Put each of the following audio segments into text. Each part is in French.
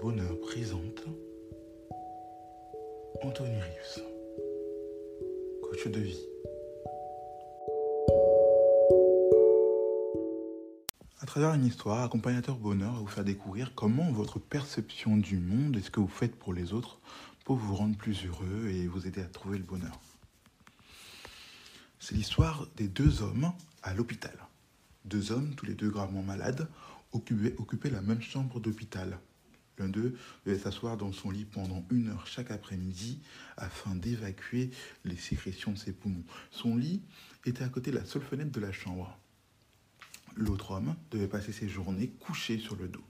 Bonheur présente Anthony Rius, coach de vie. À travers une histoire, Accompagnateur bonheur va vous faire découvrir comment votre perception du monde et ce que vous faites pour les autres peut vous rendre plus heureux et vous aider à trouver le bonheur. C'est l'histoire des deux hommes à l'hôpital. Deux hommes, tous les deux gravement malades, occupaient, occupaient la même chambre d'hôpital. L'un d'eux devait s'asseoir dans son lit pendant une heure chaque après-midi afin d'évacuer les sécrétions de ses poumons. Son lit était à côté de la seule fenêtre de la chambre. L'autre homme devait passer ses journées couché sur le dos.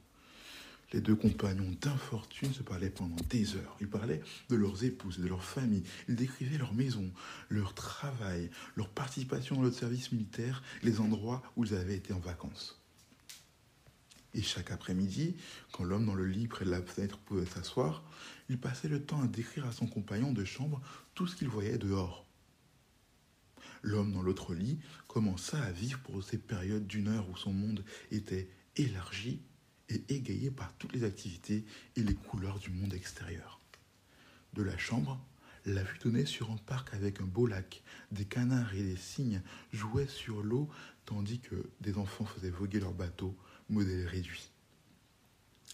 Les deux compagnons d'infortune se parlaient pendant des heures. Ils parlaient de leurs épouses de leurs familles. Ils décrivaient leur maison, leur travail, leur participation dans le service militaire, les endroits où ils avaient été en vacances. Et chaque après-midi, quand l'homme dans le lit près de la fenêtre pouvait s'asseoir, il passait le temps à décrire à son compagnon de chambre tout ce qu'il voyait dehors. L'homme dans l'autre lit commença à vivre pour ces périodes d'une heure où son monde était élargi et égayé par toutes les activités et les couleurs du monde extérieur. De la chambre, la vue donnait sur un parc avec un beau lac. Des canards et des cygnes jouaient sur l'eau tandis que des enfants faisaient voguer leur bateau, modèle réduit.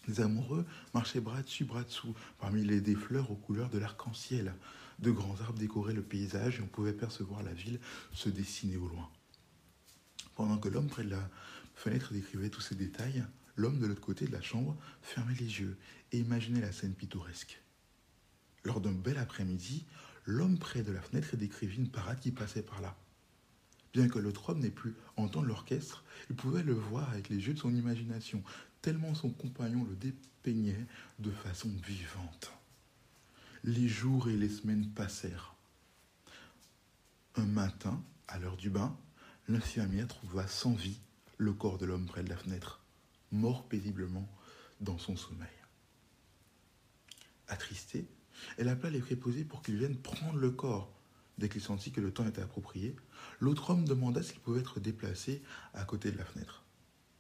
Les amoureux marchaient bras dessus, bras dessous, parmi les des fleurs aux couleurs de l'arc-en-ciel. De grands arbres décoraient le paysage et on pouvait percevoir la ville se dessiner au loin. Pendant que l'homme près de la fenêtre décrivait tous ces détails, l'homme de l'autre côté de la chambre fermait les yeux et imaginait la scène pittoresque. Lors d'un bel après-midi, l'homme près de la fenêtre décrivit une parade qui passait par là. Bien que l'autre homme n'ait pu entendre l'orchestre, il pouvait le voir avec les yeux de son imagination, tellement son compagnon le dépeignait de façon vivante. Les jours et les semaines passèrent. Un matin, à l'heure du bain, l'infirmière trouva sans vie le corps de l'homme près de la fenêtre, mort paisiblement dans son sommeil. Attristée, elle appela les préposés pour qu'ils viennent prendre le corps. Dès qu'il sentit que le temps était approprié, l'autre homme demanda s'il pouvait être déplacé à côté de la fenêtre.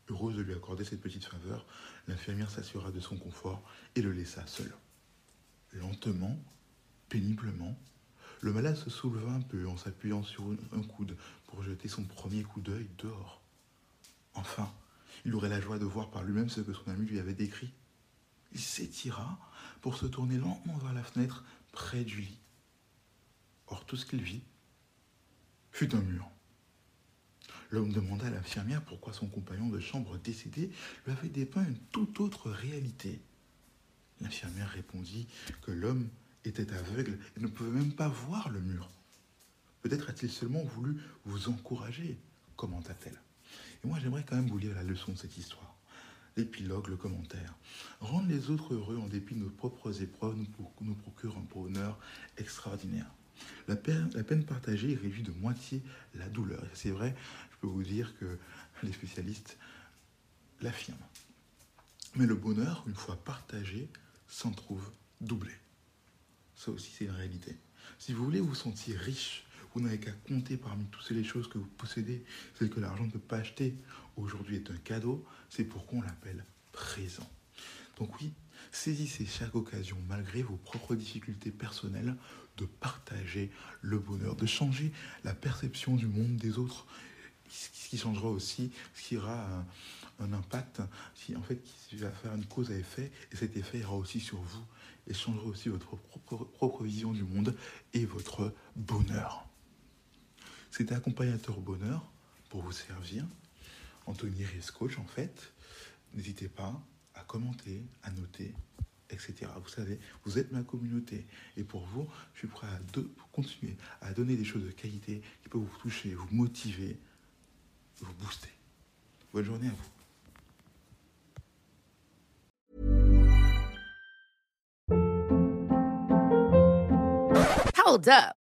Heureuse de lui accorder cette petite faveur, l'infirmière s'assura de son confort et le laissa seul. Lentement, péniblement, le malade se souleva un peu en s'appuyant sur un coude pour jeter son premier coup d'œil dehors. Enfin, il aurait la joie de voir par lui-même ce que son ami lui avait décrit. Il s'étira pour se tourner lentement vers la fenêtre près du lit. Or, tout ce qu'il vit fut un mur. L'homme demanda à l'infirmière pourquoi son compagnon de chambre décédé lui avait dépeint une toute autre réalité. L'infirmière répondit que l'homme était aveugle et ne pouvait même pas voir le mur. Peut-être a-t-il seulement voulu vous encourager, commenta-t-elle. Et moi j'aimerais quand même vous lire la leçon de cette histoire. L'épilogue, le commentaire. Rendre les autres heureux en dépit de nos propres épreuves nous, procure un bonheur extraordinaire. La peine, partagée réduit de moitié la douleur. C'est vrai, je peux vous dire que les spécialistes l'affirment. Mais le bonheur, une fois partagé, s'en trouve doublé. Ça aussi, c'est une réalité. Si vous voulez vous sentir riche, vous n'avez qu'à compter parmi toutes les choses que vous possédez, celles que l'argent ne peut pas acheter. Aujourd'hui est un cadeau, c'est pourquoi on l'appelle présent. Donc oui, Saisissez chaque occasion, malgré vos propres difficultés personnelles, de partager le bonheur, de changer la perception du monde des autres, ce qui changera aussi, ce qui aura un, impact, qui, en fait, qui va faire une cause à effet, et cet effet ira aussi sur vous, et changera aussi votre propre, vision du monde et votre bonheur. C'était accompagnateur bonheur pour vous servir. Anthony Riscoach, en fait. N'hésitez pas à commenter, à noter, etc. Vous savez, vous êtes ma communauté. Et pour vous, je suis prêt à continuer à donner des choses de qualité qui peuvent vous toucher, vous motiver, vous booster. Bonne journée à vous. Hold up.